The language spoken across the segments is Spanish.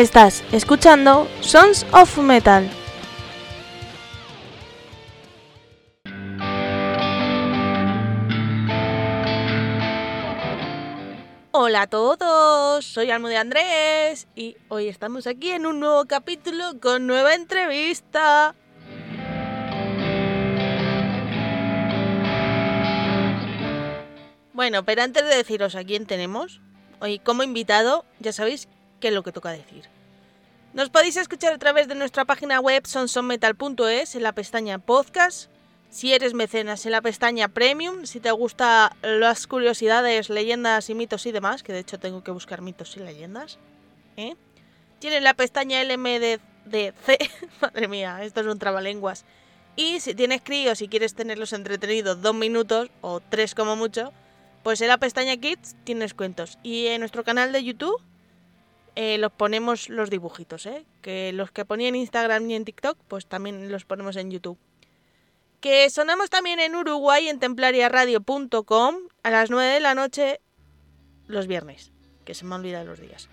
Estás escuchando Sons of Metal. Hola a todos, soy Almo de Andrés y hoy estamos aquí en un nuevo capítulo con nueva entrevista. Bueno, pero antes de deciros a quién tenemos, hoy como invitado, ya sabéis qué es lo que toca decir. Nos podéis escuchar a través de nuestra página web sonsonmetal.es en la pestaña podcast. Si eres mecenas en la pestaña premium, si te gustan las curiosidades, leyendas y mitos y demás, que de hecho tengo que buscar mitos y leyendas. ¿eh? Tienes la pestaña LMDC, madre mía, esto es un trabalenguas. Y si tienes críos y quieres tenerlos entretenidos dos minutos o tres como mucho, pues en la pestaña Kids tienes cuentos. Y en nuestro canal de YouTube eh, los ponemos los dibujitos, ¿eh? Que los que ponía en Instagram y en TikTok, pues también los ponemos en YouTube. Que sonamos también en Uruguay en templariaradio.com a las 9 de la noche los viernes, que se me olvidan los días.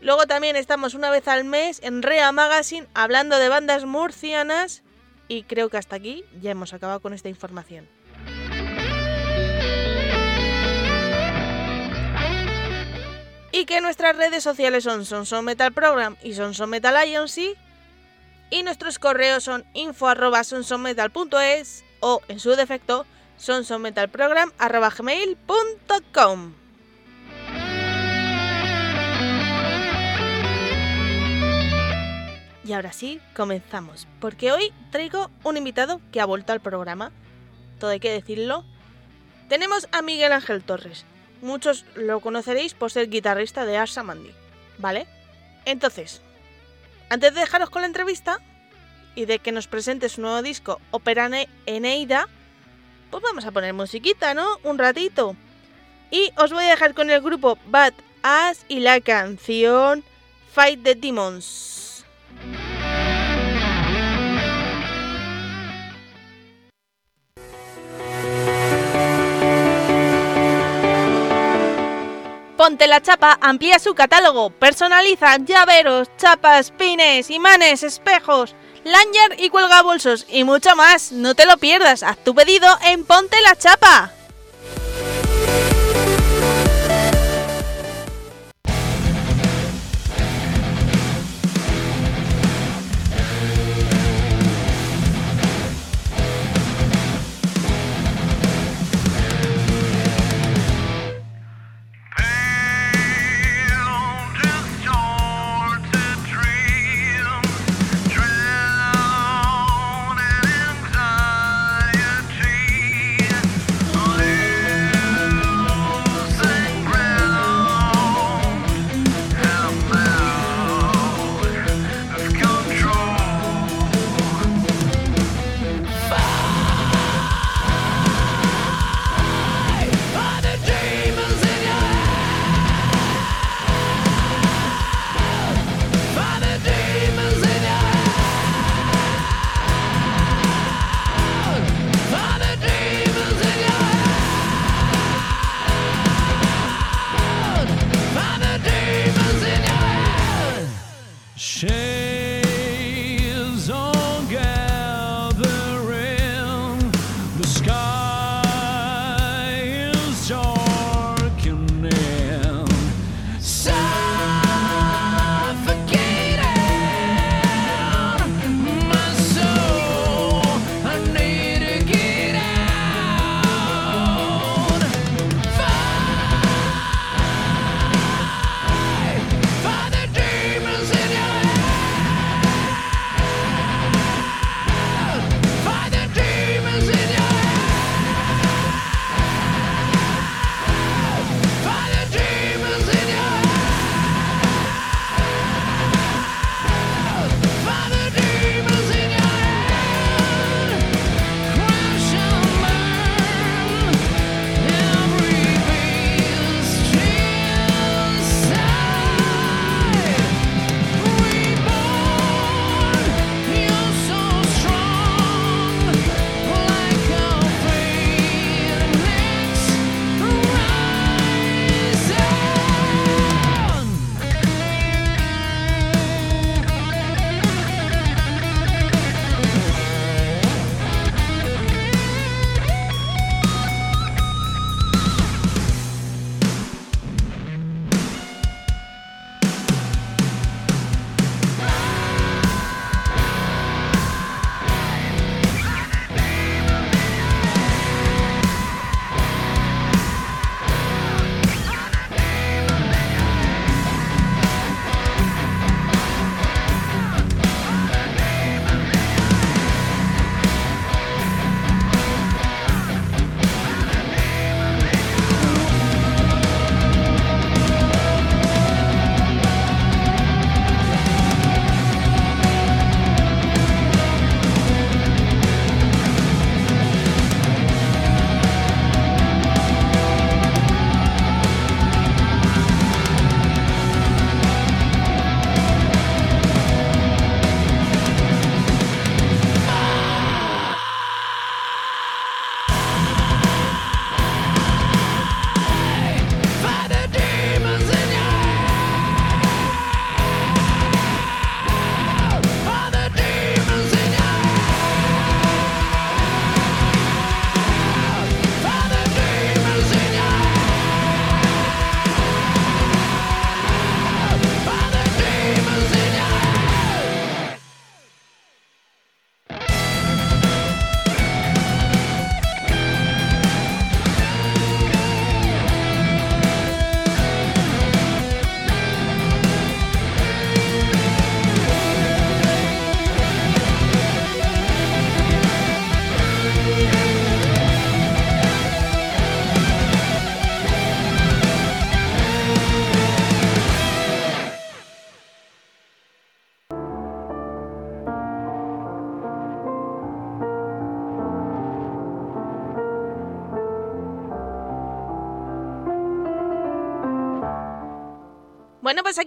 Luego también estamos una vez al mes en Rea Magazine hablando de bandas murcianas y creo que hasta aquí ya hemos acabado con esta información. Y que nuestras redes sociales son Sonson Metal Program y Sonson Metal Agency. Y nuestros correos son info sonsonmetal.es o, en su defecto, sonsonmetalprogram.gmail.com Y ahora sí, comenzamos, porque hoy traigo un invitado que ha vuelto al programa, todo hay que decirlo. Tenemos a Miguel Ángel Torres, muchos lo conoceréis por ser guitarrista de Asa Mandy, ¿vale? Entonces, antes de dejaros con la entrevista y de que nos presente su nuevo disco Opera Eneida, pues vamos a poner musiquita, ¿no? Un ratito. Y os voy a dejar con el grupo Bad Ass y la canción Fight the Demons. Ponte la Chapa amplía su catálogo, personaliza llaveros, chapas, pines, imanes, espejos, lanyard y cuelga bolsos y mucho más. No te lo pierdas, haz tu pedido en Ponte la Chapa.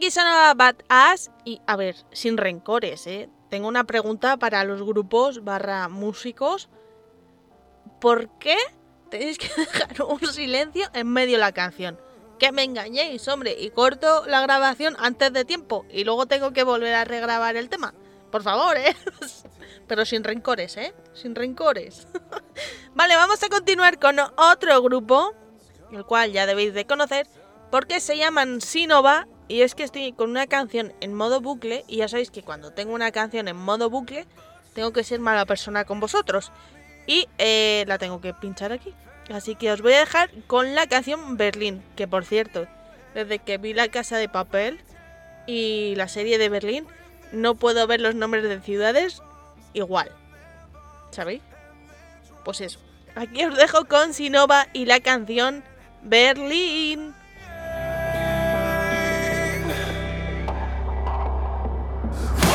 Pues aquí son Bad Ass y, a ver, sin rencores, ¿eh? Tengo una pregunta para los grupos barra músicos. ¿Por qué tenéis que dejar un silencio en medio de la canción? Que me engañéis, hombre, y corto la grabación antes de tiempo y luego tengo que volver a regrabar el tema. Por favor, ¿eh? Pero sin rencores, ¿eh? Sin rencores. vale, vamos a continuar con otro grupo, el cual ya debéis de conocer, porque se llaman Sinova y es que estoy con una canción en modo bucle y ya sabéis que cuando tengo una canción en modo bucle tengo que ser mala persona con vosotros y eh, la tengo que pinchar aquí. Así que os voy a dejar con la canción Berlín, que por cierto, desde que vi La Casa de Papel y la serie de Berlín, no puedo ver los nombres de ciudades igual. ¿Sabéis? Pues eso. Aquí os dejo con Sinova y la canción Berlín. Yeah.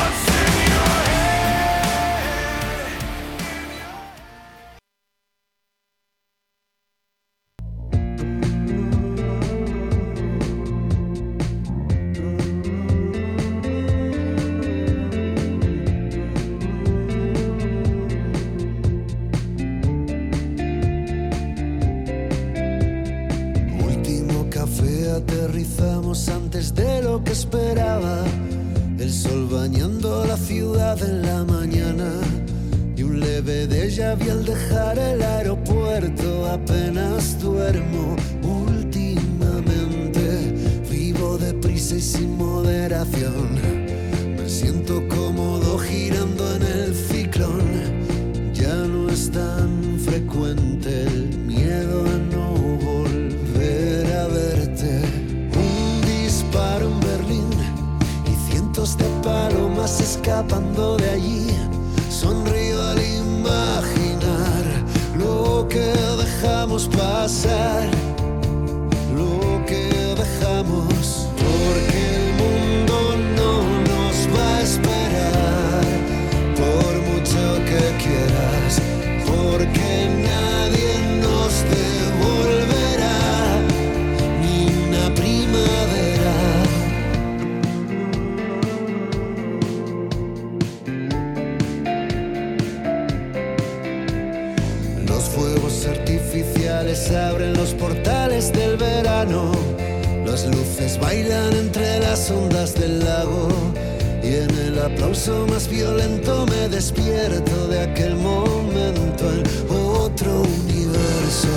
aplauso más violento me despierto de aquel momento en otro universo.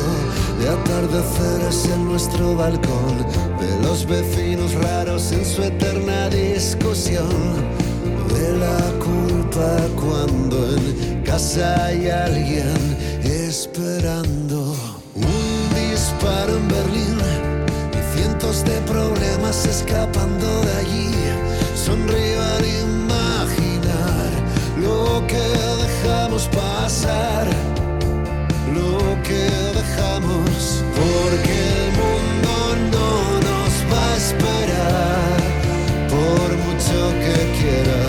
De atardeceres en nuestro balcón, de los vecinos raros en su eterna discusión. De la culpa cuando en casa hay alguien esperando un disparo en Berlín y cientos de problemas escapando de allí sonrío al e imaginar lo que dejamos pasar, lo que dejamos, porque el mundo no nos va a esperar, por mucho que quiera.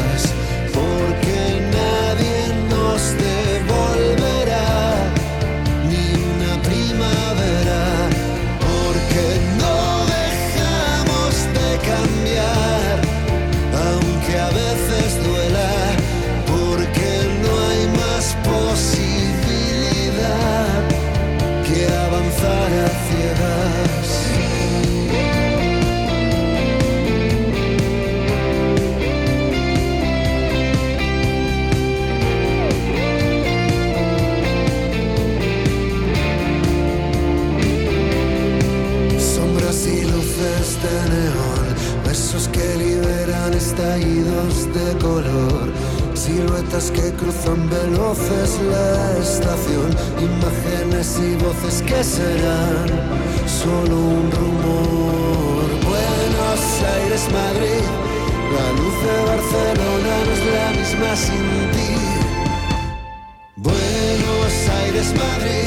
color, siluetas que cruzan veloces la estación, imágenes y voces que serán solo un rumor. Buenos Aires, Madrid, la luz de Barcelona no es la misma sin ti. Buenos Aires, Madrid.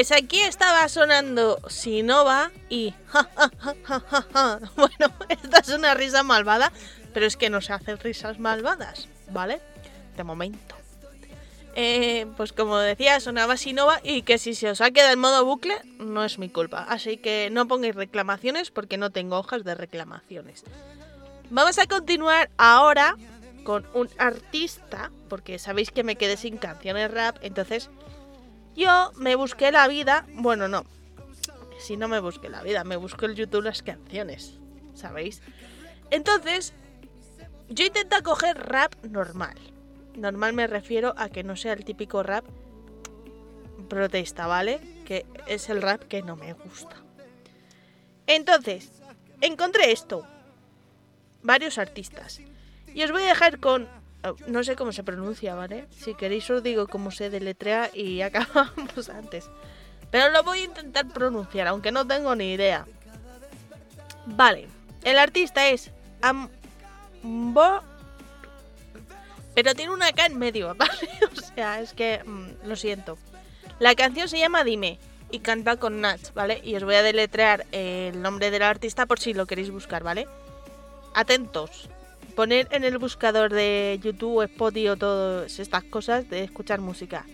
Pues aquí estaba sonando Sinova y... bueno, esta es una risa malvada, pero es que no se hacen risas malvadas, ¿vale? De momento. Eh, pues como decía, sonaba Sinova y que si se os ha quedado en modo bucle, no es mi culpa. Así que no pongáis reclamaciones porque no tengo hojas de reclamaciones. Vamos a continuar ahora con un artista, porque sabéis que me quedé sin canciones rap, entonces yo me busqué la vida, bueno, no, si no me busqué la vida, me busqué el YouTube las canciones, ¿sabéis? Entonces, yo intento coger rap normal. Normal me refiero a que no sea el típico rap protesta, ¿vale? Que es el rap que no me gusta. Entonces, encontré esto. Varios artistas. Y os voy a dejar con no sé cómo se pronuncia, ¿vale? Si queréis os digo cómo se deletrea y acabamos antes. Pero lo voy a intentar pronunciar, aunque no tengo ni idea. Vale, el artista es Ambo... Pero tiene una K en medio, ¿vale? O sea, es que... Mm, lo siento. La canción se llama Dime y canta con Nats, ¿vale? Y os voy a deletrear el nombre del artista por si lo queréis buscar, ¿vale? Atentos poner en el buscador de YouTube, Spotify o todas estas cosas de escuchar música.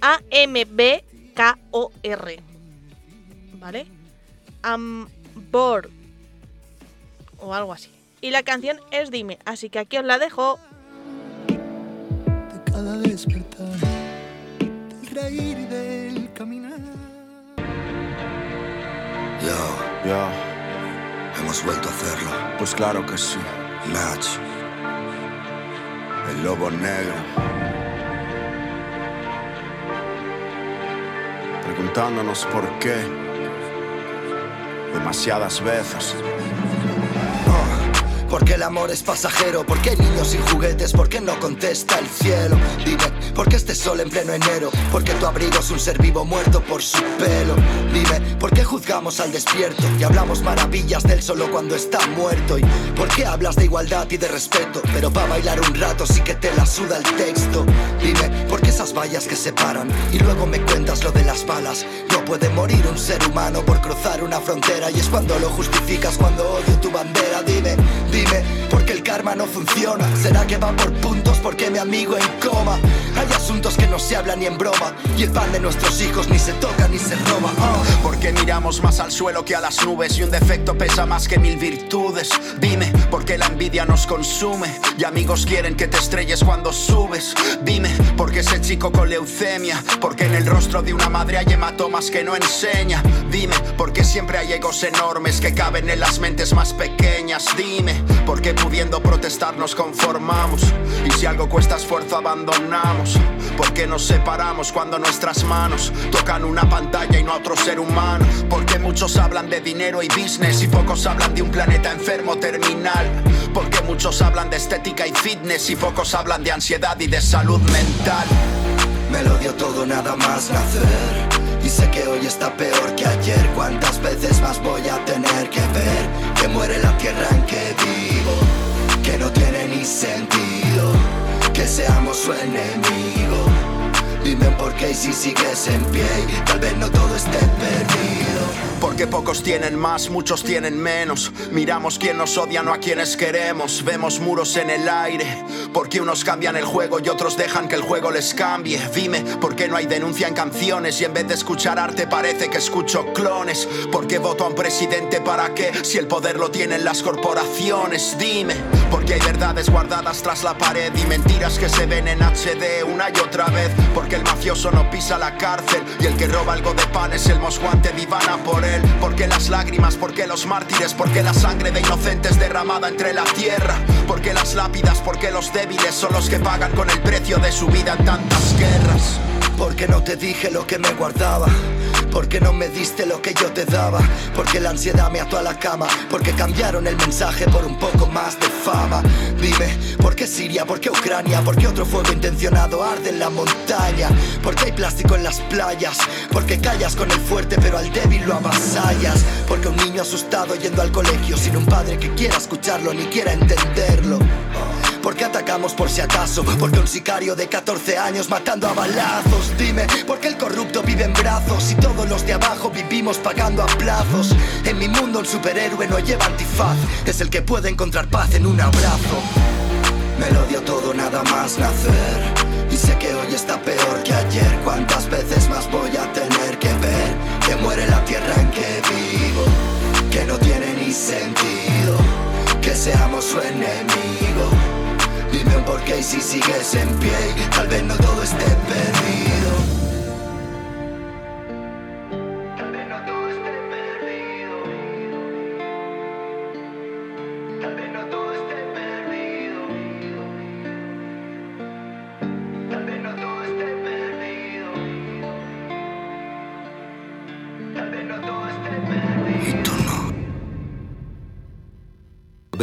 A-M-B-K-O-R. ¿Vale? Ambor. O algo así. Y la canción es Dime. Así que aquí os la dejo. De cada despertar, del reír y del caminar. Yo, yo. Hemos vuelto a hacerlo. Pues claro que sí. Match. El lobo negro. Preguntándonos por qué. Demasiadas veces. Porque el amor es pasajero, porque hay niños sin juguetes, porque no contesta el cielo. Dime, ¿por qué este sol en pleno enero? Porque tu abrigo es un ser vivo muerto por su pelo. Dime, ¿por qué juzgamos al despierto y hablamos maravillas del solo cuando está muerto? ¿Y por qué hablas de igualdad y de respeto? Pero para bailar un rato sí que te la suda el texto. Dime, ¿por qué esas vallas que separan? Y luego me cuentas lo de las balas. No puede morir un ser humano por cruzar una frontera y es cuando lo justificas, cuando odio tu bandera. Dime, dime porque karma no funciona. ¿Será que va por puntos porque mi amigo en coma? Hay asuntos que no se hablan ni en broma. Y el pan de nuestros hijos ni se toca ni se roba. Oh. Porque miramos más al suelo que a las nubes. Y un defecto pesa más que mil virtudes. Dime, ¿por qué la envidia nos consume? Y amigos quieren que te estrelles cuando subes. Dime, ¿por qué ese chico con leucemia? Porque en el rostro de una madre hay hematomas que no enseña. Dime, ¿por qué siempre hay egos enormes que caben en las mentes más pequeñas? Dime, porque pudiendo protestar nos conformamos. Y si algo cuesta esfuerzo abandonamos. Porque nos separamos cuando nuestras manos tocan una pantalla y no a otro ser humano. Porque muchos hablan de dinero y business y pocos hablan de un planeta enfermo terminal. Porque muchos hablan de estética y fitness y pocos hablan de ansiedad y de salud mental. Me lo dio todo nada más nacer. Y sé que hoy está peor que ayer. ¿Cuántas veces más voy a tener que ver que muere la tierra en que vivo? Que no tiene ni sentido que seamos su enemigo. Dime por qué si sigues en pie, tal vez no todo esté perdido. Porque pocos tienen más, muchos tienen menos. Miramos quién nos odia, no a quienes queremos. Vemos muros en el aire. Porque unos cambian el juego y otros dejan que el juego les cambie. Dime, ¿por qué no hay denuncia en canciones? Y en vez de escuchar arte parece que escucho clones. ¿Por qué voto a un presidente para qué? Si el poder lo tienen las corporaciones. Dime, porque hay verdades guardadas tras la pared y mentiras que se ven en HD una y otra vez. Porque el mafioso no pisa la cárcel y el que roba algo de pan es el mosguante divana por él. ¿Por qué las lágrimas? ¿Por qué los mártires? ¿Por qué la sangre de inocentes derramada entre la tierra? ¿Por qué las lápidas? ¿Por qué los débiles son los que pagan con el precio de su vida en tantas guerras? Porque no te dije lo que me guardaba. Porque no me diste lo que yo te daba. Porque la ansiedad me ató a la cama. Porque cambiaron el mensaje por un poco más de fama. Dime, ¿por qué Siria? ¿Por qué Ucrania? ¿Por qué otro fuego intencionado arde en la montaña? ¿Por qué hay plástico en las playas? Porque callas con el fuerte pero al débil lo avasallas. Porque un niño asustado yendo al colegio sin un padre que quiera escucharlo ni quiera entenderlo. ¿por qué atacamos por si acaso? Porque un sicario de 14 años matando a balazos. Dime, ¿por qué el corrupto vive en brazos y los de abajo vivimos pagando a plazos? En mi mundo un superhéroe no lleva antifaz, es el que puede encontrar paz en un abrazo. Me lo dio todo nada más nacer. Y sé que hoy está peor que ayer. ¿Cuántas veces más voy a tener que ver que muere la tierra en que vivo? Que no tiene ni sentido que seamos su enemigo. Dime un porqué y si sigues en pie, tal vez no todo esté perdido.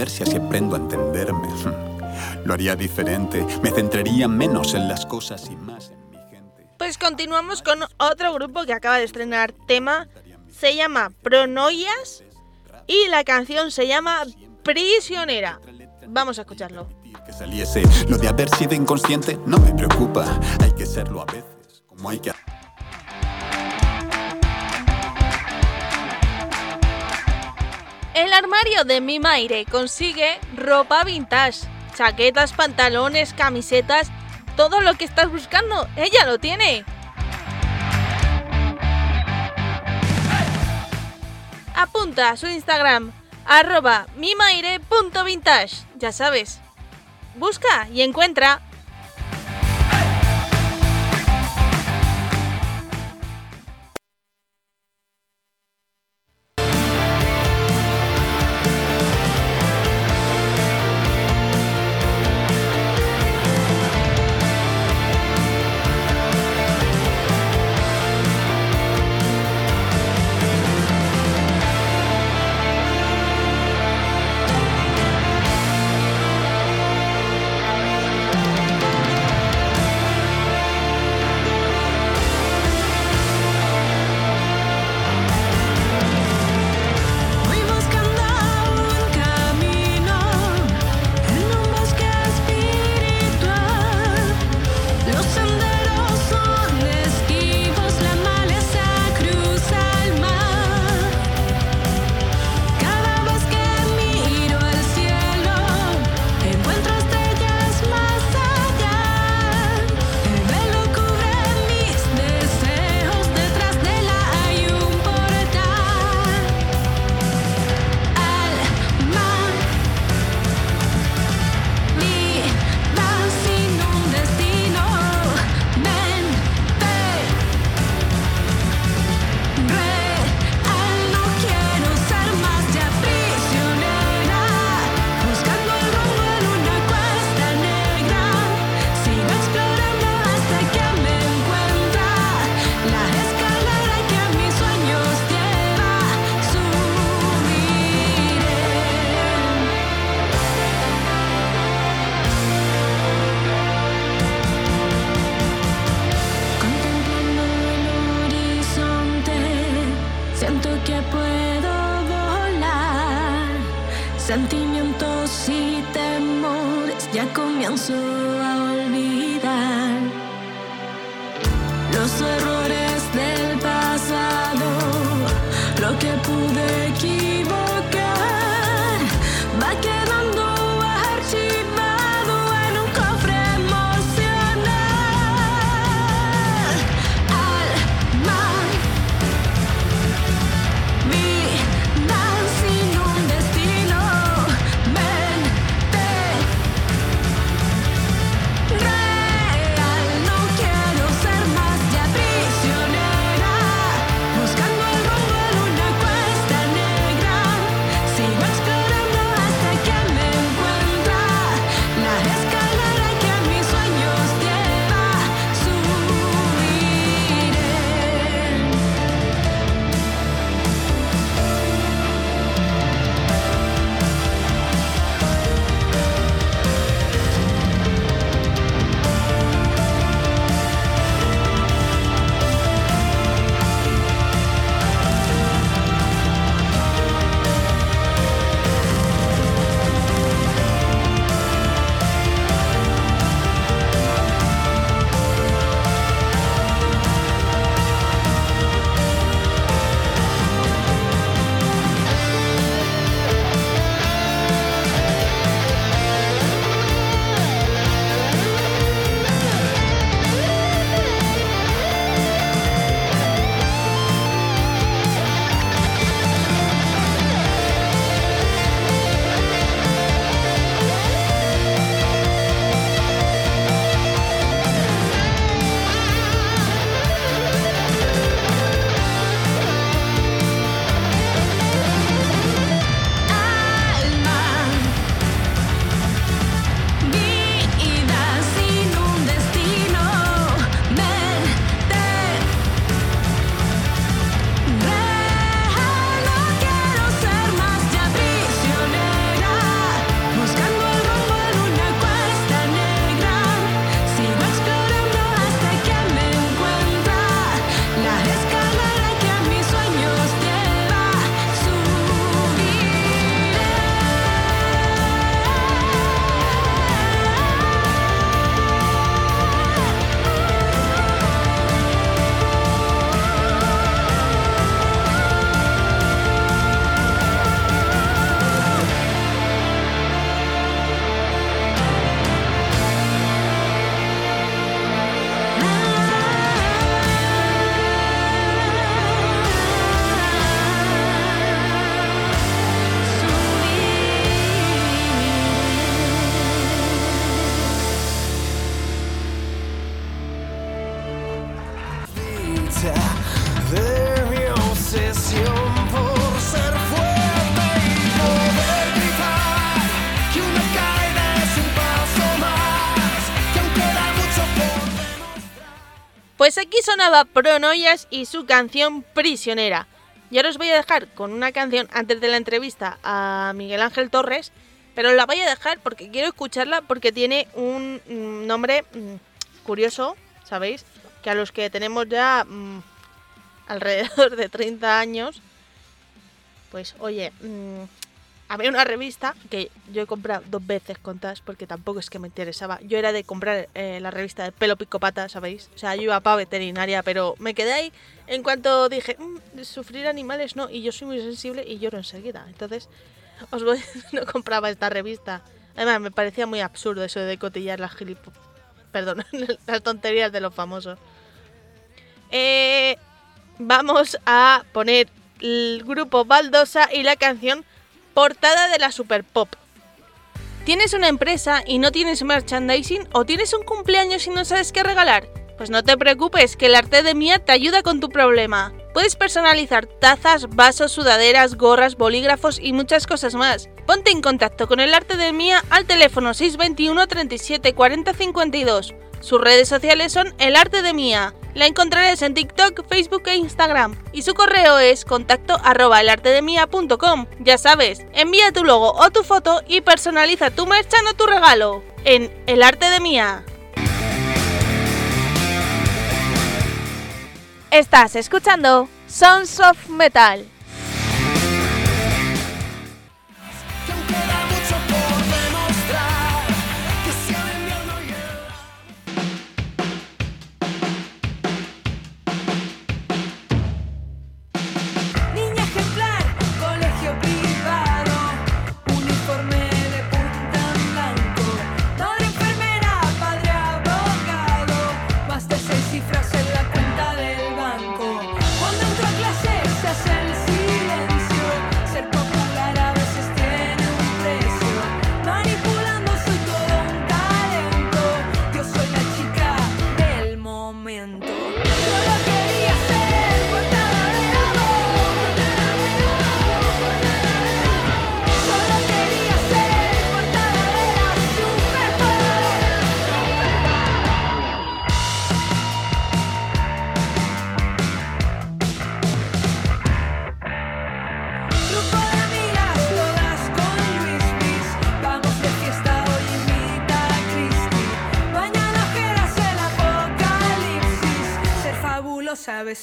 Ver si así aprendo a entenderme. Lo haría diferente, me centraría menos en las cosas y más en mi gente. Pues continuamos con otro grupo que acaba de estrenar tema, se llama Pronoias y la canción se llama Prisionera. Vamos a escucharlo. Que saliese lo de haber sido inconsciente no me preocupa, hay que serlo a veces, como hay que armario de mi Maire consigue ropa vintage, chaquetas, pantalones, camisetas, todo lo que estás buscando, ella lo tiene. Apunta a su Instagram, arroba mimaire.vintage, ya sabes. Busca y encuentra sonaba Pronoyas y su canción Prisionera. Y ahora os voy a dejar con una canción antes de la entrevista a Miguel Ángel Torres, pero la voy a dejar porque quiero escucharla porque tiene un mm, nombre mm, curioso, ¿sabéis? Que a los que tenemos ya mm, alrededor de 30 años, pues oye, había una revista que yo he comprado dos veces contas porque tampoco es que me interesaba. Yo era de comprar eh, la revista de pelo picopata, ¿sabéis? O sea, yo iba para veterinaria, pero me quedé ahí en cuanto dije, mm, sufrir animales no, y yo soy muy sensible y lloro enseguida. Entonces, os voy, no compraba esta revista. Además, me parecía muy absurdo eso de cotillar las gilip... Perdón, las tonterías de los famosos. Eh, vamos a poner el grupo Baldosa y la canción Portada de la Super Pop. ¿Tienes una empresa y no tienes merchandising o tienes un cumpleaños y no sabes qué regalar? Pues no te preocupes, que el arte de Mía te ayuda con tu problema. Puedes personalizar tazas, vasos, sudaderas, gorras, bolígrafos y muchas cosas más. Ponte en contacto con el arte de Mía al teléfono 621 37 40 52. Sus redes sociales son El Arte de Mía. La encontrarás en TikTok, Facebook e Instagram. Y su correo es contacto arroba. Ya sabes, envía tu logo o tu foto y personaliza tu merchan o tu regalo en El Arte de Mía. Estás escuchando Sons of Metal.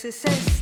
Veces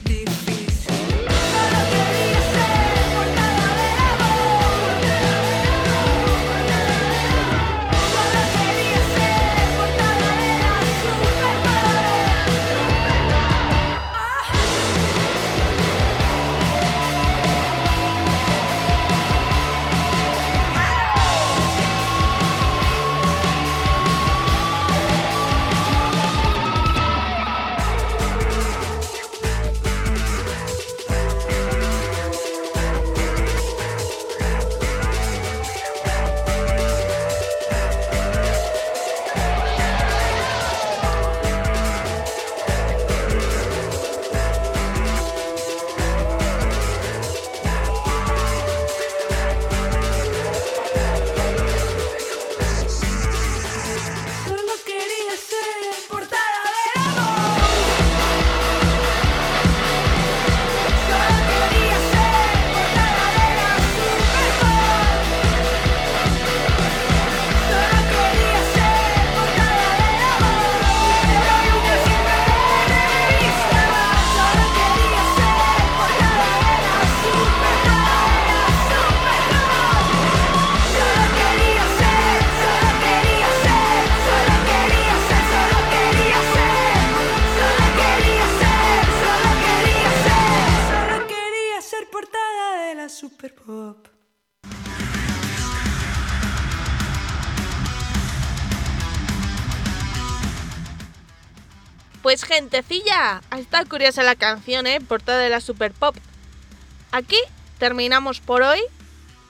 gentecilla, está curiosa la canción, ¿eh? Portada de la Super Pop. Aquí terminamos por hoy.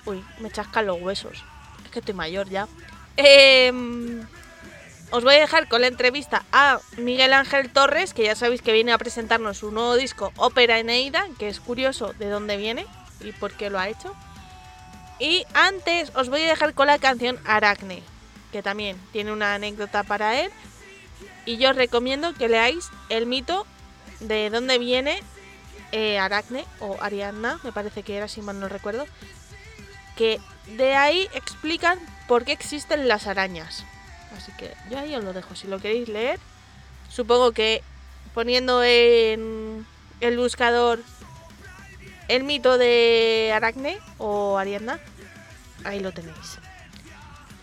Uy, me chascan los huesos. Es que estoy mayor ya. Em, os voy a dejar con la entrevista a Miguel Ángel Torres, que ya sabéis que viene a presentarnos su nuevo disco Ópera Eneida, que es curioso de dónde viene y por qué lo ha hecho. Y antes os voy a dejar con la canción Aracne, que también tiene una anécdota para él Y yo os recomiendo que leáis el mito de dónde viene eh, Aracne o Ariadna, me parece que era, si mal no recuerdo. Que de ahí explican por qué existen las arañas. Así que yo ahí os lo dejo. Si lo queréis leer, supongo que poniendo en el buscador el mito de Aracne o Ariadna, ahí lo tenéis.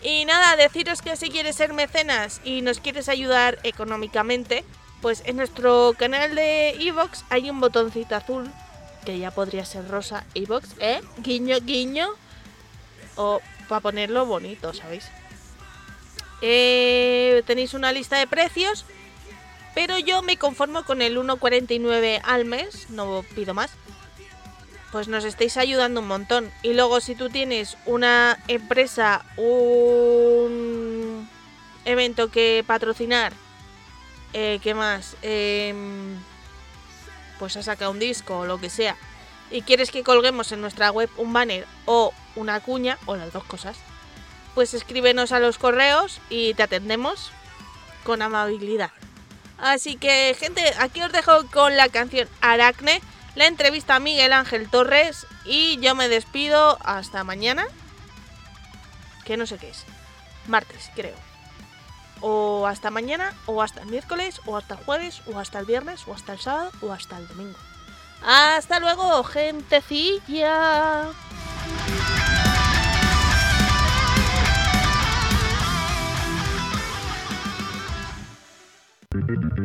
Y nada, deciros que si quieres ser mecenas y nos quieres ayudar económicamente, pues en nuestro canal de Evox hay un botoncito azul, que ya podría ser rosa Evox, ¿eh? Guiño, guiño. O para ponerlo bonito, ¿sabéis? Eh, tenéis una lista de precios, pero yo me conformo con el 1,49 al mes, no pido más pues nos estáis ayudando un montón. Y luego si tú tienes una empresa, un evento que patrocinar, eh, ¿qué más? Em, pues ha sacado un disco o lo que sea, y quieres que colguemos en nuestra web un banner o una cuña, o las dos cosas, pues escríbenos a los correos y te atendemos con amabilidad. Así que, gente, aquí os dejo con la canción Aracne la entrevista a Miguel Ángel Torres y yo me despido hasta mañana, que no sé qué es, martes creo. O hasta mañana, o hasta el miércoles, o hasta el jueves, o hasta el viernes, o hasta el sábado, o hasta el domingo. Hasta luego, gentecilla.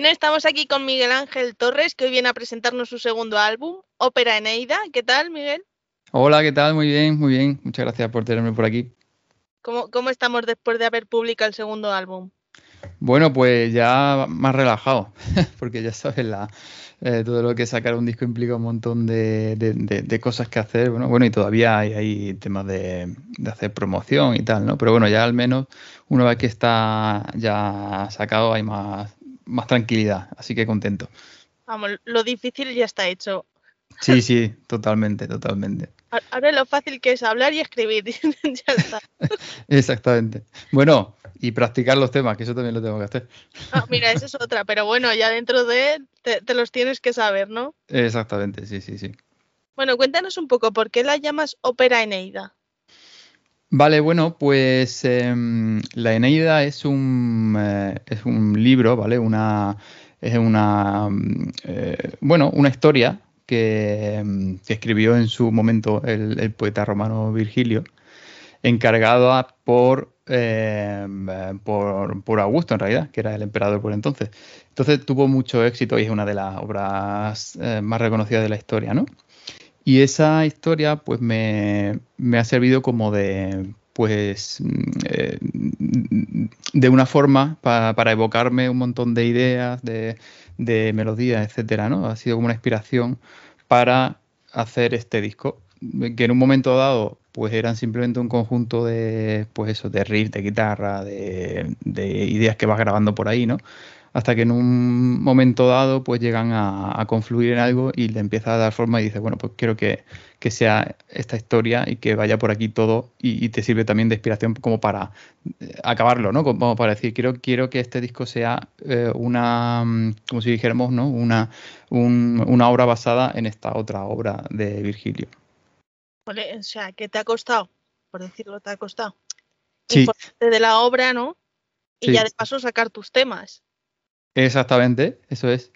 Bueno, estamos aquí con Miguel Ángel Torres, que hoy viene a presentarnos su segundo álbum, Ópera Eneida. ¿Qué tal, Miguel? Hola, ¿qué tal? Muy bien, muy bien. Muchas gracias por tenerme por aquí. ¿Cómo, cómo estamos después de haber publicado el segundo álbum? Bueno, pues ya más relajado, porque ya sabes, la, eh, todo lo que sacar un disco implica un montón de, cosas que hacer. Bueno, bueno y todavía hay, hay temas de, hacer promoción y tal, ¿no? Pero bueno, ya al menos una vez que está ya sacado hay más, más tranquilidad, así que contento. Vamos, lo difícil ya está hecho. Sí, sí, totalmente, totalmente. Ahora lo fácil que es hablar y escribir, ya está. Exactamente. Bueno, y practicar los temas, que eso también lo tengo que hacer. Ah, mira, esa es otra, pero bueno, ya dentro de te, te los tienes que saber, ¿no? Exactamente, sí, sí, sí. Bueno, cuéntanos un poco, ¿por qué la llamas ópera Eneida? Vale, bueno, pues em, la Eneida es un, eh, es un libro, ¿vale? Una, es una, eh, bueno, una historia em, que, escribió en su momento el, poeta romano Virgilio, encargada por, em, por, por, Augusto, en realidad, que era el emperador por entonces. Entonces tuvo mucho éxito y es una de las obras eh, más reconocidas de la historia, ¿no? Y esa historia pues me, ha servido como de, pues, mm, eh, de una forma para evocarme un montón de ideas, de, de melodías, etcétera, ¿no? Ha sido como una inspiración para hacer este disco, que en un momento dado pues eran simplemente un conjunto de, pues eso, de riff, de guitarra, de, de ideas que vas grabando por ahí, ¿no? Hasta que en un momento dado pues llegan a, confluir en algo y le empieza a dar forma y dice, bueno, pues quiero que, sea esta historia y que vaya por aquí todo y, te sirve también de inspiración como para eh, acabarlo, ¿no? Como para decir, quiero, quiero que este disco sea eh, una, mm, como si dijéramos, ¿no? Una, una obra basada en esta otra obra de Virgilio. O sea, ¿qué te ha costado? Por decirlo, te ha costado. Sí. de la obra, ¿no? Y ya de paso sacar tus temas. Exactamente, eso es.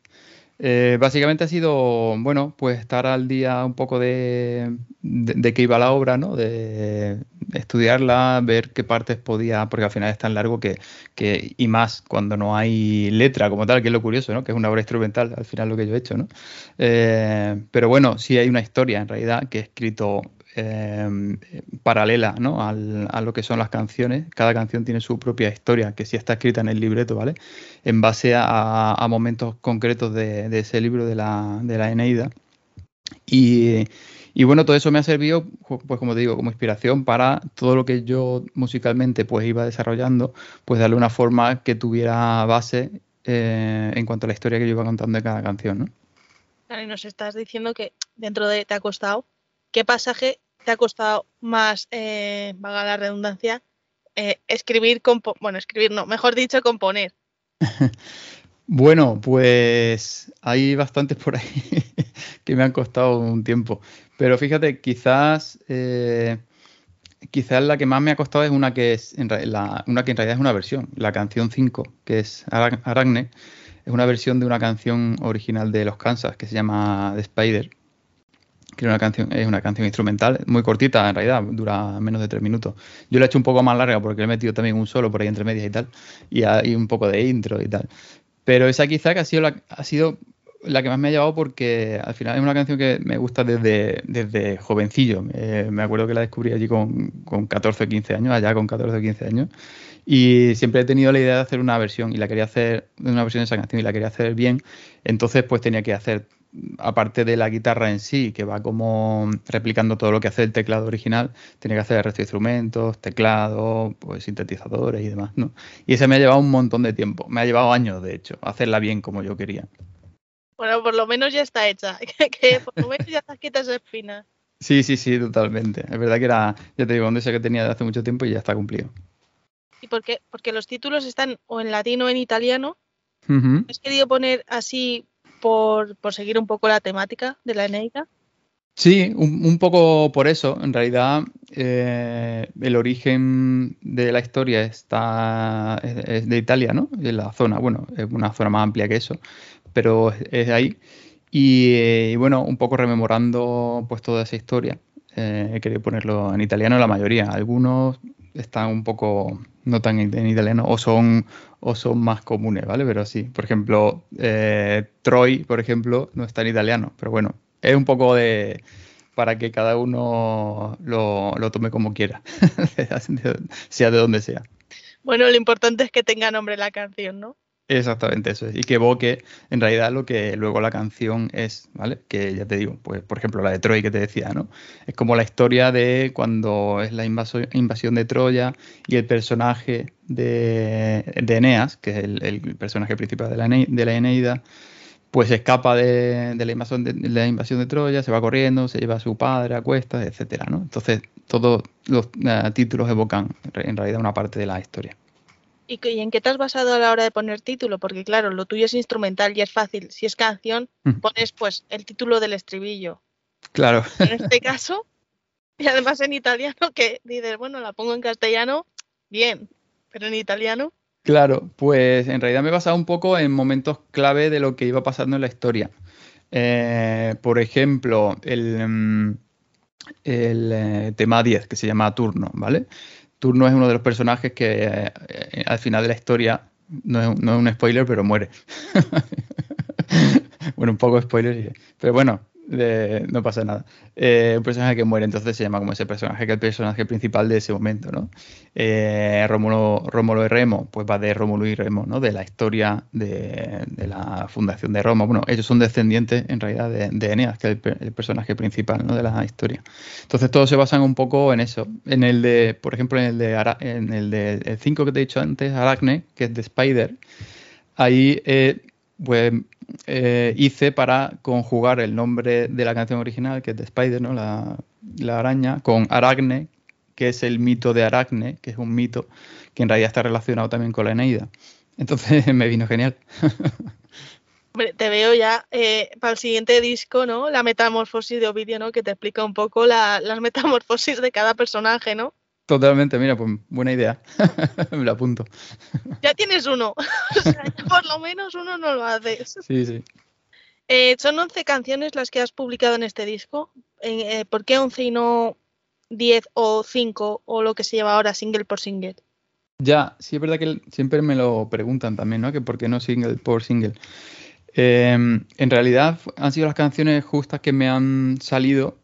Eh, básicamente ha sido, bueno, pues estar al día un poco de, de, qué iba la obra, ¿no? De estudiarla, ver qué partes podía, porque al final es tan largo que, que, y más cuando no hay letra como tal, que es lo curioso, ¿no? Que es una obra instrumental, al final lo que yo he hecho, ¿no? Eh, pero bueno, sí hay una historia en realidad que he escrito Em, paralela ¿no? Al, a lo que son las canciones. Cada canción tiene su propia historia, que sí está escrita en el libreto, ¿vale? En base a, momentos concretos de, ese libro de la, de la Eneida. Y, y, bueno, todo eso me ha servido, pues como te digo, como inspiración para todo lo que yo musicalmente pues iba desarrollando, pues darle una forma que tuviera base eh, en cuanto a la historia que yo iba contando de cada canción, ¿no? Claro, y nos estás diciendo que dentro de te ha costado, ¿qué pasaje te ha costado más, eh, la redundancia, eh, escribir, bueno, escribir no, mejor dicho, componer? bueno, pues hay bastantes por ahí que me han costado un tiempo. Pero fíjate, quizás, eh, quizás la que más me ha costado es una que es una que en realidad es una versión, la canción 5, que es Aragne. Es una versión de una canción original de los Kansas que se llama The Spider que una canción, es una canción instrumental, muy cortita en realidad, dura menos de tres minutos. Yo la he hecho un poco más larga porque le he metido también un solo por ahí entre medias y tal, y, hay un poco de intro y tal. Pero esa quizá que ha sido la, ha sido la que más me ha llevado porque al final es una canción que me gusta desde, desde jovencillo. Eh, me acuerdo que la descubrí allí con, con 14 o 15 años, allá con 14 o 15 años. Y siempre he tenido la idea de hacer una versión y la quería hacer, una versión de esa canción y la quería hacer bien. Entonces pues tenía que hacer aparte de la guitarra en sí, que va como replicando todo lo que hace el teclado original, tiene que hacer el resto de instrumentos, teclado, pues sintetizadores y demás. Y ese me ha llevado un montón de tiempo, me ha llevado años, de hecho, hacerla bien como yo quería. Bueno, por lo menos ya está hecha, que por lo menos ya está quita esa espina. Sí, sí, sí, totalmente. Es verdad que era, ya te digo, un deseo que tenía de hace mucho tiempo y ya está cumplido. ¿Y por qué? Porque los títulos están o en latino o en italiano. ¿Has querido poner así por, seguir un poco la temática de la Eneida? Sí, un, poco por eso. En realidad, eh, el origen de la historia está es, de Italia, ¿no? De la zona, bueno, es una zona más amplia que eso, pero es ahí. Y, eh, bueno, un poco rememorando pues toda esa historia. Eh, he querido ponerlo en italiano la mayoría. Algunos están un poco no tan en italiano o son o son más comunes, ¿vale? Pero sí, por ejemplo, eh, Troy, por ejemplo, no está en italiano, pero bueno, es un poco de para que cada uno lo, tome como quiera, sea de donde sea. Bueno, lo importante es que tenga nombre la canción, ¿no? Exactamente eso es. Y que evoque en realidad lo que luego la canción es, ¿vale? Que ya te digo, pues por ejemplo la de Troy que te decía, ¿no? Es como la historia de cuando es la invasión de Troya y el personaje de, Eneas, que es el, personaje principal de la, de la Eneida, pues escapa de, la invasión de, la invasión de Troya, se va corriendo, se lleva a su padre a cuestas, etcétera, ¿no? Entonces todos los eh, títulos evocan en realidad una parte de la historia. ¿Y, en qué te has basado a la hora de poner título? Porque claro, lo tuyo es instrumental y es fácil. Si es canción, pones pues el título del estribillo. Claro. En este caso, y además en italiano, que dices, bueno, la pongo en castellano, bien, pero en italiano. Claro, pues en realidad me he basado un poco en momentos clave de lo que iba pasando en la historia. Eh, por ejemplo, el, mm, el eh, tema 10, que se llama Turno, ¿vale? Turno es uno de los personajes que eh, al final de la historia, no es, un spoiler, pero muere. bueno, un poco spoiler, pero bueno, no pasa nada. Eh, un personaje que muere, entonces se llama como ese personaje, que es el personaje principal de ese momento, ¿no? Eh, Rómulo, y Remo, pues va de Rómulo y Remo, ¿no? De la historia de, la fundación de Roma. Bueno, ellos son descendientes, en realidad, de, Eneas, que es el, personaje principal, ¿no? De la historia. Entonces, todos se basan un poco en eso. En el de, por ejemplo, en el de en el de 5 que te he dicho antes, Aracne, que es de Spider, ahí, eh, pues eh, hice para conjugar el nombre de la canción original, que es de Spider, ¿no? La, araña, con Aracne, que es el mito de Aracne, que es un mito que en realidad está relacionado también con la Eneida. Entonces me vino genial. te veo ya eh, para el siguiente disco, ¿no? La metamorfosis de Ovidio, ¿no? Que te explica un poco las metamorfosis de cada personaje, ¿no? Totalmente, mira, pues buena idea. Me lo apunto. Ya tienes uno. o sea, por lo menos uno no lo haces. Sí, sí. Eh, son 11 canciones las que has publicado en este disco. Eh, ¿Por qué 11 y no 10 o 5 o lo que se llama ahora single por single? Ya, sí es verdad que siempre me lo preguntan también, ¿no? Que por qué no single por single. En realidad han sido las canciones justas que me han salido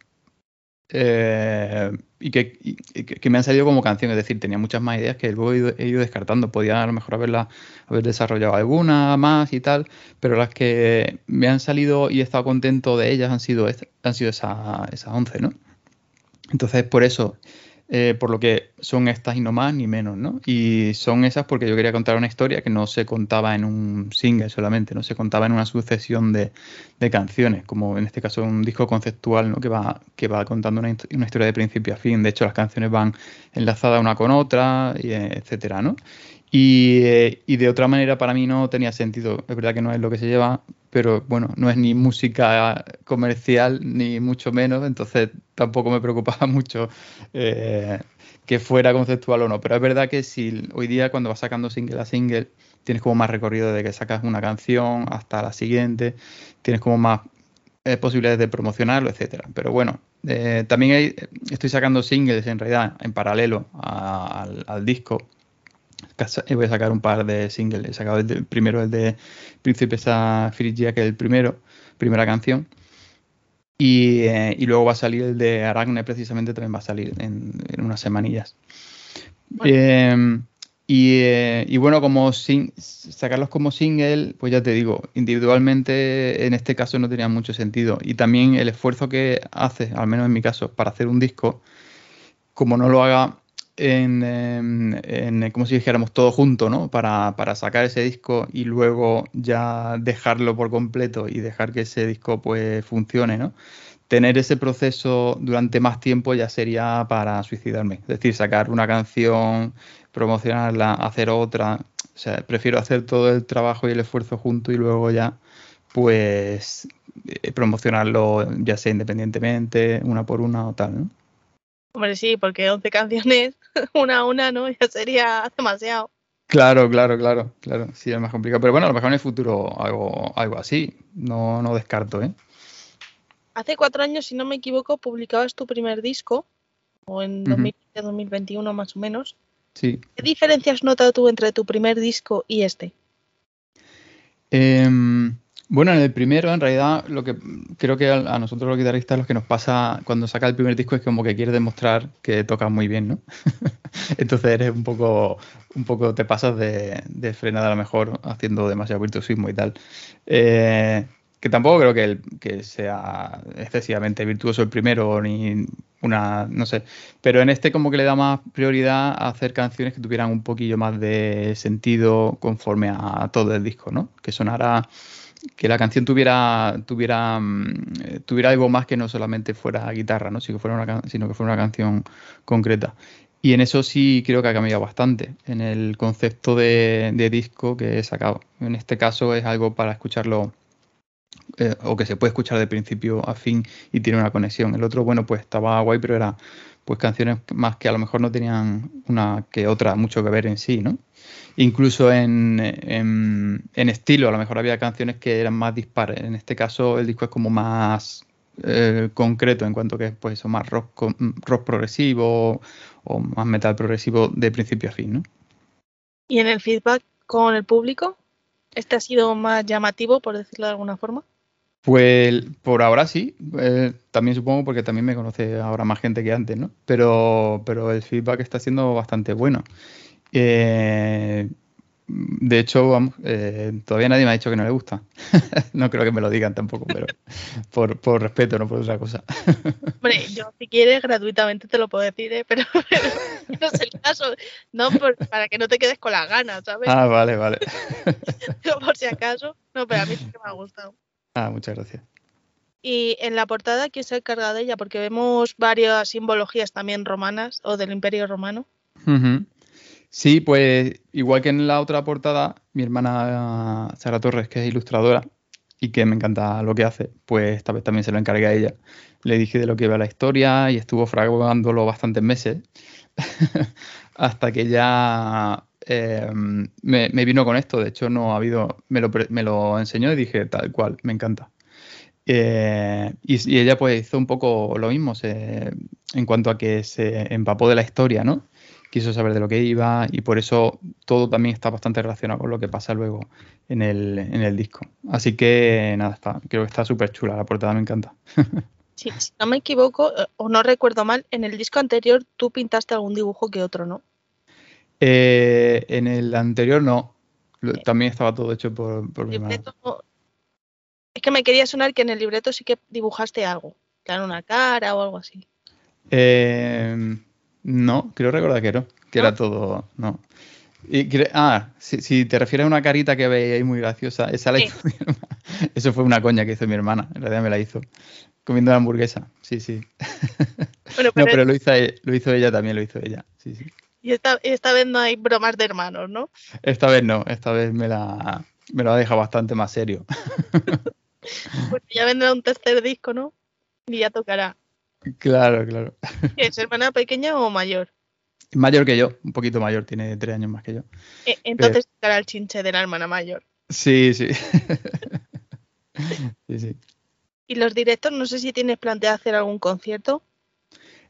eh, y, que, que, me han salido como canción, es decir, tenía muchas más ideas que luego he ido, descartando. Podía a lo mejor haberla, haber desarrollado alguna más y tal, pero las que me han salido y he estado contento de ellas han sido, han sido esas, esas 11, ¿no? Entonces, por eso eh, por lo que son estas y no más ni menos, ¿no? Y son esas porque yo quería contar una historia que no se contaba en un single solamente, no se contaba en una sucesión de, canciones, como en este caso un disco conceptual, ¿no? Que va, que va contando una, historia de principio a fin. De hecho, las canciones van enlazadas una con otra, y, etcétera, ¿no? Eh, y, de otra manera para mí no tenía sentido. Es verdad que no es lo que se lleva, pero bueno, no es ni música comercial ni mucho menos, entonces tampoco me preocupaba mucho eh, que fuera conceptual o no. Pero es verdad que si hoy día cuando vas sacando single a single tienes como más recorrido de que sacas una canción hasta la siguiente, tienes como más eh, posibilidades de promocionarlo, etcétera. Pero bueno, también estoy sacando singles en realidad en paralelo al disco voy a sacar un par de singles. He sacado el, primero, el de Príncipes a Frigia, que es el primero, primera canción. Y, eh, luego va a salir el de Aracne, precisamente también va a salir en, unas semanillas. Em, eh, y, bueno, como sacarlos como single, pues ya te digo, individualmente en este caso no tenía mucho sentido. Y también el esfuerzo que hace, al menos en mi caso, para hacer un disco, como no lo haga en, como si dijéramos todo junto, ¿no? Para, sacar ese disco y luego ya dejarlo por completo y dejar que ese disco pues funcione, ¿no? Tener ese proceso durante más tiempo ya sería para suicidarme. Es decir, sacar una canción, promocionarla, hacer otra. O sea, prefiero hacer todo el trabajo y el esfuerzo junto y luego ya pues eh, promocionarlo ya sea independientemente, una por una o tal, ¿no? Hombre, sí, porque 11 canciones, una a una, ¿no? Ya sería demasiado. Claro, claro, claro, claro. Sí, es más complicado. Pero bueno, a lo mejor en el futuro algo, algo así. No, no descarto, ¿eh? Hace cuatro años, si no me equivoco, publicabas tu primer disco, o en 2021 más o menos. Sí. ¿Qué diferencias notas tú entre tu primer disco y este? Em, Bueno, en el primero, en realidad, lo que creo que a, nosotros los guitarristas lo que nos pasa cuando saca el primer disco es como que quieres demostrar que tocas muy bien, ¿no? Entonces eres un poco, un poco te pasas de, de frenada a lo mejor haciendo demasiado virtuosismo y tal. Eh, que tampoco creo que, que, sea excesivamente virtuoso el primero, ni una, no sé, pero en este como que le da más prioridad a hacer canciones que tuvieran un poquillo más de sentido conforme a todo el disco, ¿no? Que sonara que la canción tuviera, tuviera, mm, tuviera algo más que no solamente fuera guitarra, ¿no? Sino que fuera una, sino que fuera una canción concreta. Y en eso sí creo que ha cambiado bastante, en el concepto de, disco que he sacado. En este caso es algo para escucharlo, eh, o que se puede escuchar de principio a fin y tiene una conexión. El otro, bueno, pues estaba guay, pero era pues canciones más que a lo mejor no tenían una que otra mucho que ver en sí, ¿no? Incluso en, estilo, a lo mejor había canciones que eran más dispares. En este caso, el disco es como más eh, concreto en cuanto que es pues, más rock, rock progresivo o más metal progresivo de principio a fin, ¿no? ¿Y en el feedback con el público? ¿Este ha sido más llamativo, por decirlo de alguna forma? Pues por ahora sí, eh, también supongo porque también me conoce ahora más gente que antes, ¿no? Pero, pero el feedback está siendo bastante bueno. Eh, de hecho, vamos, eh, todavía nadie me ha dicho que no le gusta. no creo que me lo digan tampoco, pero por, respeto, no por otra cosa. Hombre, yo si quieres gratuitamente te lo puedo decir, ¿eh? pero, no es el caso. No para que no te quedes con las ganas, ¿sabes? Ah, vale, vale. por si acaso. No, pero a mí sí que me ha gustado. Ah, muchas gracias. Y en la portada, ¿quién se encarga de ella? Porque vemos varias simbologías también romanas o del Imperio Romano. Sí, pues igual que en la otra portada, mi hermana Sara Torres, que es ilustradora y que me encanta lo que hace, pues esta vez también se lo encargué a ella. Le dije de lo que iba la historia y estuvo fraguándolo bastantes meses hasta que ya em, me, vino con esto. De hecho, no ha habido, me lo, me lo enseñó y dije tal cual, me encanta. Eh, y, ella pues hizo un poco lo mismo en cuanto a que se empapó de la historia, ¿no? quiso saber de lo que iba y por eso todo también está bastante relacionado con lo que pasa luego en el, en el disco. Así que nada, está, creo que está súper chula, la portada me encanta. Si no me equivoco eh, o no recuerdo mal, en el disco anterior tú pintaste algún dibujo que otro, ¿no? Eh, en el anterior no, también estaba todo hecho por, por mi Es que me quería sonar que en el libreto sí que dibujaste algo, claro, una cara o algo así. Eh, no, creo recordar que no, que era todo. No. Y, ah, si, te refieres a una carita que veía ahí muy graciosa, esa la hizo mi hermana. Eso fue una coña que hizo mi hermana, en realidad me la hizo. Comiendo la hamburguesa, sí, sí. no, pero lo hizo, lo hizo ella también, lo hizo ella, sí, sí. Y esta, esta vez no hay bromas de hermanos, ¿no? Esta vez no, esta vez me la, me lo ha dejado bastante más serio. pues ya vendrá un tercer disco, ¿no? Y ya tocará. Claro, claro. ¿Es hermana pequeña o mayor? Mayor que yo, un poquito mayor, tiene tres años más que yo. Eh, entonces estará el chinche de la hermana mayor. Sí, sí. sí, sí. ¿Y los directos? No sé si tienes planteado hacer algún concierto.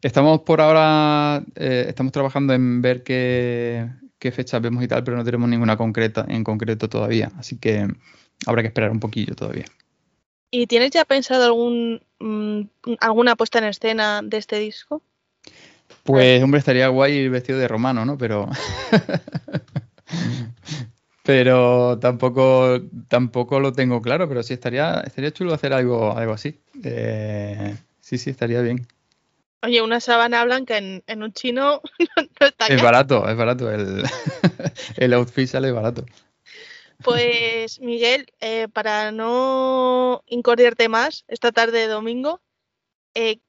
Estamos por ahora, eh, estamos trabajando en ver qué, qué fechas vemos y tal, pero no tenemos ninguna concreta en concreto todavía. Así que habrá que esperar un poquillo todavía. ¿Y tienes ya pensado algún mm, alguna puesta en escena de este disco? Pues, hombre, estaría guay vestido de romano, ¿no? Pero. pero tampoco, tampoco lo tengo claro, pero sí estaría, estaría chulo hacer algo, algo así. Eh, sí, sí, estaría bien. Oye, una sábana blanca en, un chino no está Es barato, es barato. El, el outfit sale barato. Pues Miguel, eh, para no incordiarte más esta tarde de domingo, eh,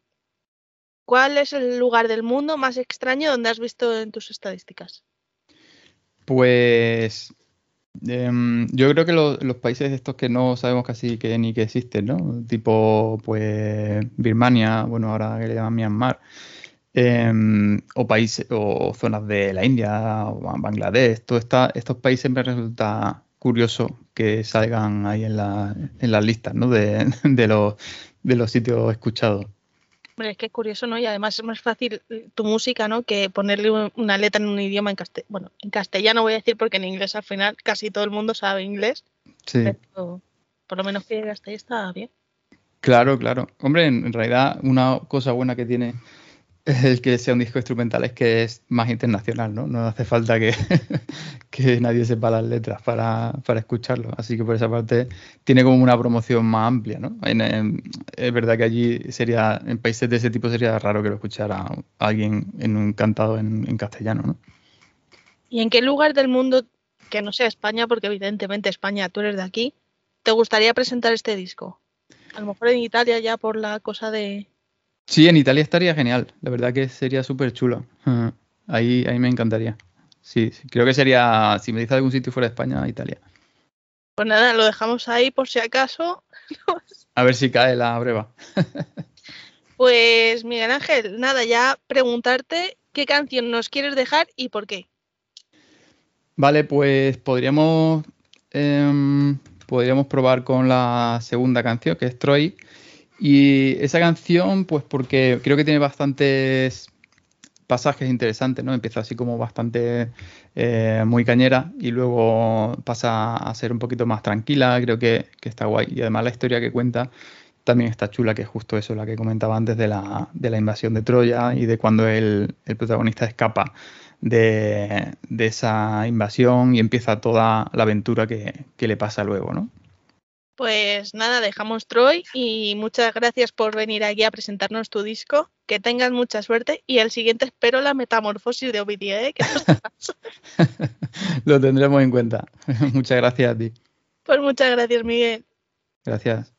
¿cuál es el lugar del mundo más extraño donde has visto en tus estadísticas? Pues em, yo creo que los países estos que no sabemos casi que ni que existen, ¿no? Tipo, pues Birmania, bueno, ahora que le llaman Myanmar, em, o países o zonas de la India o Bangladesh, todos estos países me resulta curioso que salgan ahí en, la, en las listas ¿no? de, de, los, de los sitios escuchados. Hombre, es que es curioso, ¿no? Y además es más fácil eh, tu música, ¿no? Que ponerle una letra en un idioma en castellano. Bueno, en castellano voy a decir porque en inglés al final casi todo el mundo sabe inglés. Sí. Pero, por lo menos que llegue hasta ahí está bien. Claro, claro. Hombre, en realidad una cosa buena que tiene el que sea un disco instrumental es que es más internacional, ¿no? No hace falta que, que nadie sepa las letras para, escucharlo. Así que por esa parte tiene como una promoción más amplia, ¿no? es verdad que allí sería, en países de ese tipo sería raro que lo escuchara alguien en un cantado en, en castellano, ¿no? ¿Y en qué lugar del mundo, que no sea España, porque evidentemente España, tú eres de aquí, te gustaría presentar este disco? A lo mejor en Italia ya por la cosa de, Sí, en Italia estaría genial. La verdad que sería súper chulo. Ahí, ahí me encantaría. Sí, creo que sería, si me dice algún sitio fuera de España, Italia. Pues nada, lo dejamos ahí por si acaso. A ver si cae la breva. pues Miguel Ángel, nada, ya preguntarte qué canción nos quieres dejar y por qué. Vale, pues podríamos, em, podríamos probar con la segunda canción, que es Troy. Y esa canción, pues porque creo que tiene bastantes pasajes interesantes, ¿no? Empieza así como bastante eh, muy cañera y luego pasa a ser un poquito más tranquila, creo que, está guay. Y además la historia que cuenta también está chula, que es justo eso, la que comentaba antes de la, de la invasión de Troya y de cuando el, protagonista escapa de, esa invasión y empieza toda la aventura que, que le pasa luego, ¿no? Pues nada, dejamos Troy y muchas gracias por venir aquí a presentarnos tu disco. Que tengas mucha suerte y el siguiente espero la metamorfosis de Ovidia, ¿eh? Lo tendremos en cuenta. muchas gracias a ti. Pues muchas gracias, Miguel. Gracias.